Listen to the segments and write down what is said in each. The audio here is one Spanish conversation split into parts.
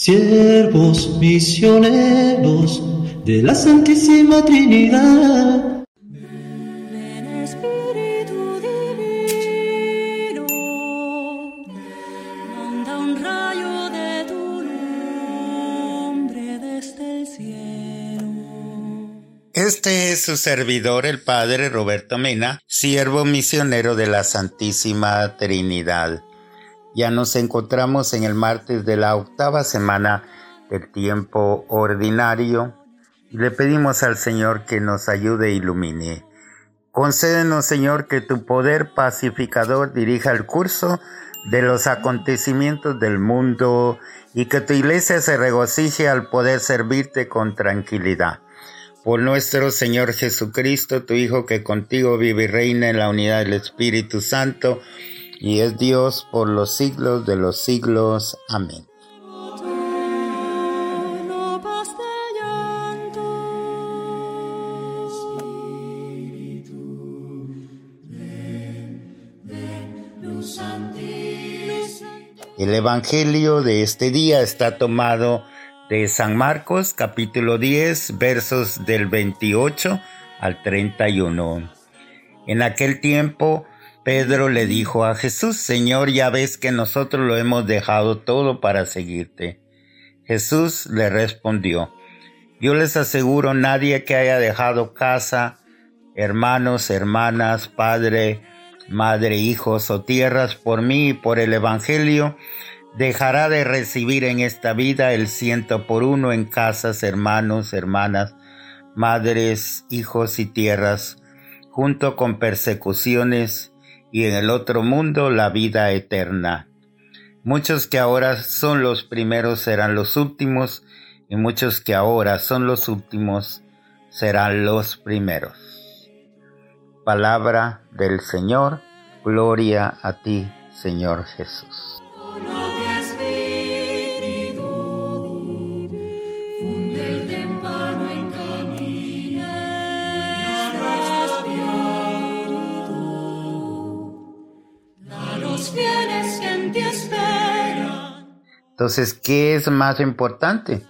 siervos misioneros de la Santísima Trinidad. Ven Espíritu Divino, manda un rayo de tu nombre desde el cielo. Este es su servidor, el Padre Roberto Mena, siervo misionero de la Santísima Trinidad. Ya nos encontramos en el martes de la octava semana del tiempo ordinario le pedimos al Señor que nos ayude e ilumine. Concédenos, Señor, que tu poder pacificador dirija el curso de los acontecimientos del mundo y que tu iglesia se regocije al poder servirte con tranquilidad. Por nuestro Señor Jesucristo, tu Hijo, que contigo vive y reina en la unidad del Espíritu Santo, y es Dios por los siglos de los siglos. Amén. El Evangelio de este día está tomado de San Marcos capítulo 10 versos del 28 al 31. En aquel tiempo Pedro le dijo a Jesús, Señor, ya ves que nosotros lo hemos dejado todo para seguirte. Jesús le respondió, yo les aseguro, nadie que haya dejado casa, hermanos, hermanas, padre, madre, hijos o tierras por mí y por el Evangelio, dejará de recibir en esta vida el ciento por uno en casas, hermanos, hermanas, madres, hijos y tierras, junto con persecuciones y en el otro mundo la vida eterna. Muchos que ahora son los primeros serán los últimos, y muchos que ahora son los últimos serán los primeros. Palabra del Señor, gloria a ti, Señor Jesús. Los que en ti esperan. Entonces, ¿qué es más importante?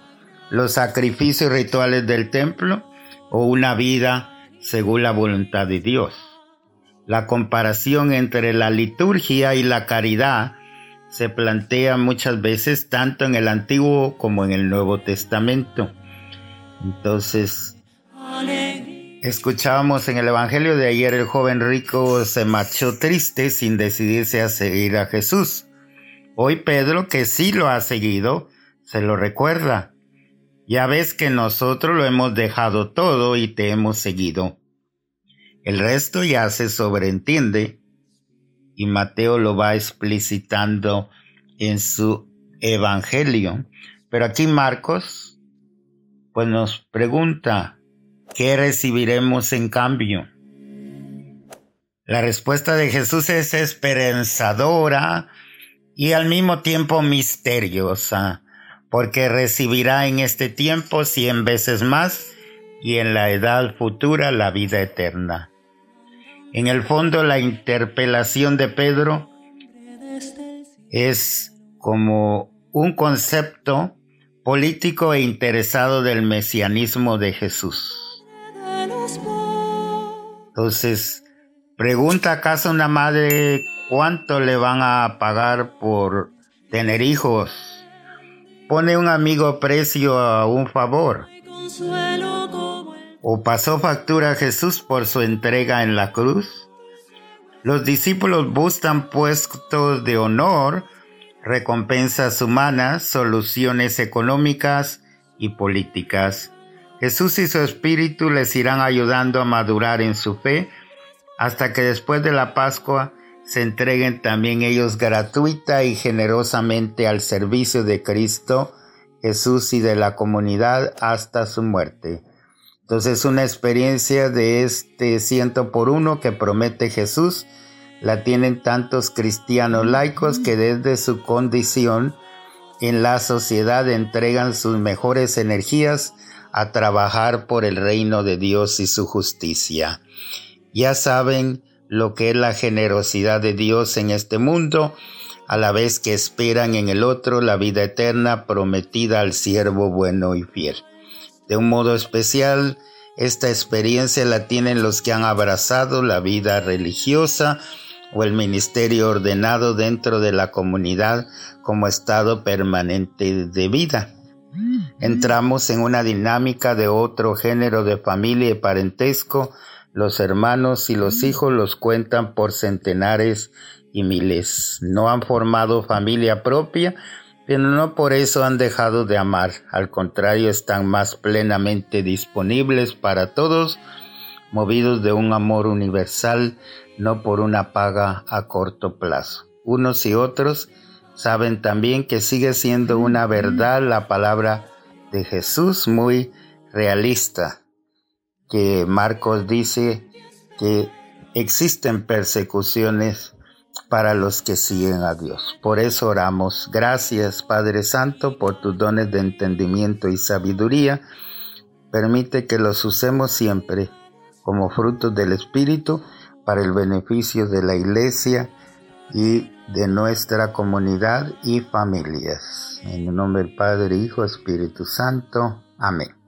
¿Los sacrificios rituales del templo o una vida según la voluntad de Dios? La comparación entre la liturgia y la caridad se plantea muchas veces tanto en el Antiguo como en el Nuevo Testamento. Entonces, escuchábamos en el Evangelio de ayer el joven rico se marchó triste sin decidirse a seguir a Jesús. Hoy Pedro, que sí lo ha seguido, se lo recuerda. Ya ves que nosotros lo hemos dejado todo y te hemos seguido. El resto ya se sobreentiende y Mateo lo va explicitando en su evangelio. Pero aquí Marcos pues nos pregunta, ¿qué recibiremos en cambio? La respuesta de Jesús es esperanzadora y al mismo tiempo misteriosa, porque recibirá en este tiempo cien veces más y en la edad futura la vida eterna. En el fondo la interpelación de Pedro es como un concepto político e interesado del mesianismo de Jesús. Entonces, pregunta acaso una madre cuánto le van a pagar por tener hijos. Pone un amigo precio a un favor. ¿O pasó factura a Jesús por su entrega en la cruz? Los discípulos buscan puestos de honor, recompensas humanas, soluciones económicas y políticas. Jesús y su Espíritu les irán ayudando a madurar en su fe hasta que después de la Pascua se entreguen también ellos gratuita y generosamente al servicio de Cristo, Jesús y de la comunidad hasta su muerte. Entonces una experiencia de este ciento por uno que promete Jesús la tienen tantos cristianos laicos que desde su condición en la sociedad entregan sus mejores energías a trabajar por el reino de Dios y su justicia. Ya saben lo que es la generosidad de Dios en este mundo a la vez que esperan en el otro la vida eterna prometida al siervo bueno y fiel. De un modo especial, esta experiencia la tienen los que han abrazado la vida religiosa o el ministerio ordenado dentro de la comunidad como estado permanente de vida. Entramos en una dinámica de otro género de familia y parentesco. Los hermanos y los hijos los cuentan por centenares y miles. No han formado familia propia, pero no por eso han dejado de amar. Al contrario, están más plenamente disponibles para todos, movidos de un amor universal, no por una paga a corto plazo. Unos y otros saben también que sigue siendo una verdad la palabra de Jesús muy realista, que Marcos dice que existen persecuciones para los que siguen a Dios. Por eso oramos. Gracias Padre Santo por tus dones de entendimiento y sabiduría. Permite que los usemos siempre como frutos del Espíritu para el beneficio de la Iglesia y de nuestra comunidad y familias. En el nombre del Padre, Hijo, Espíritu Santo. Amén.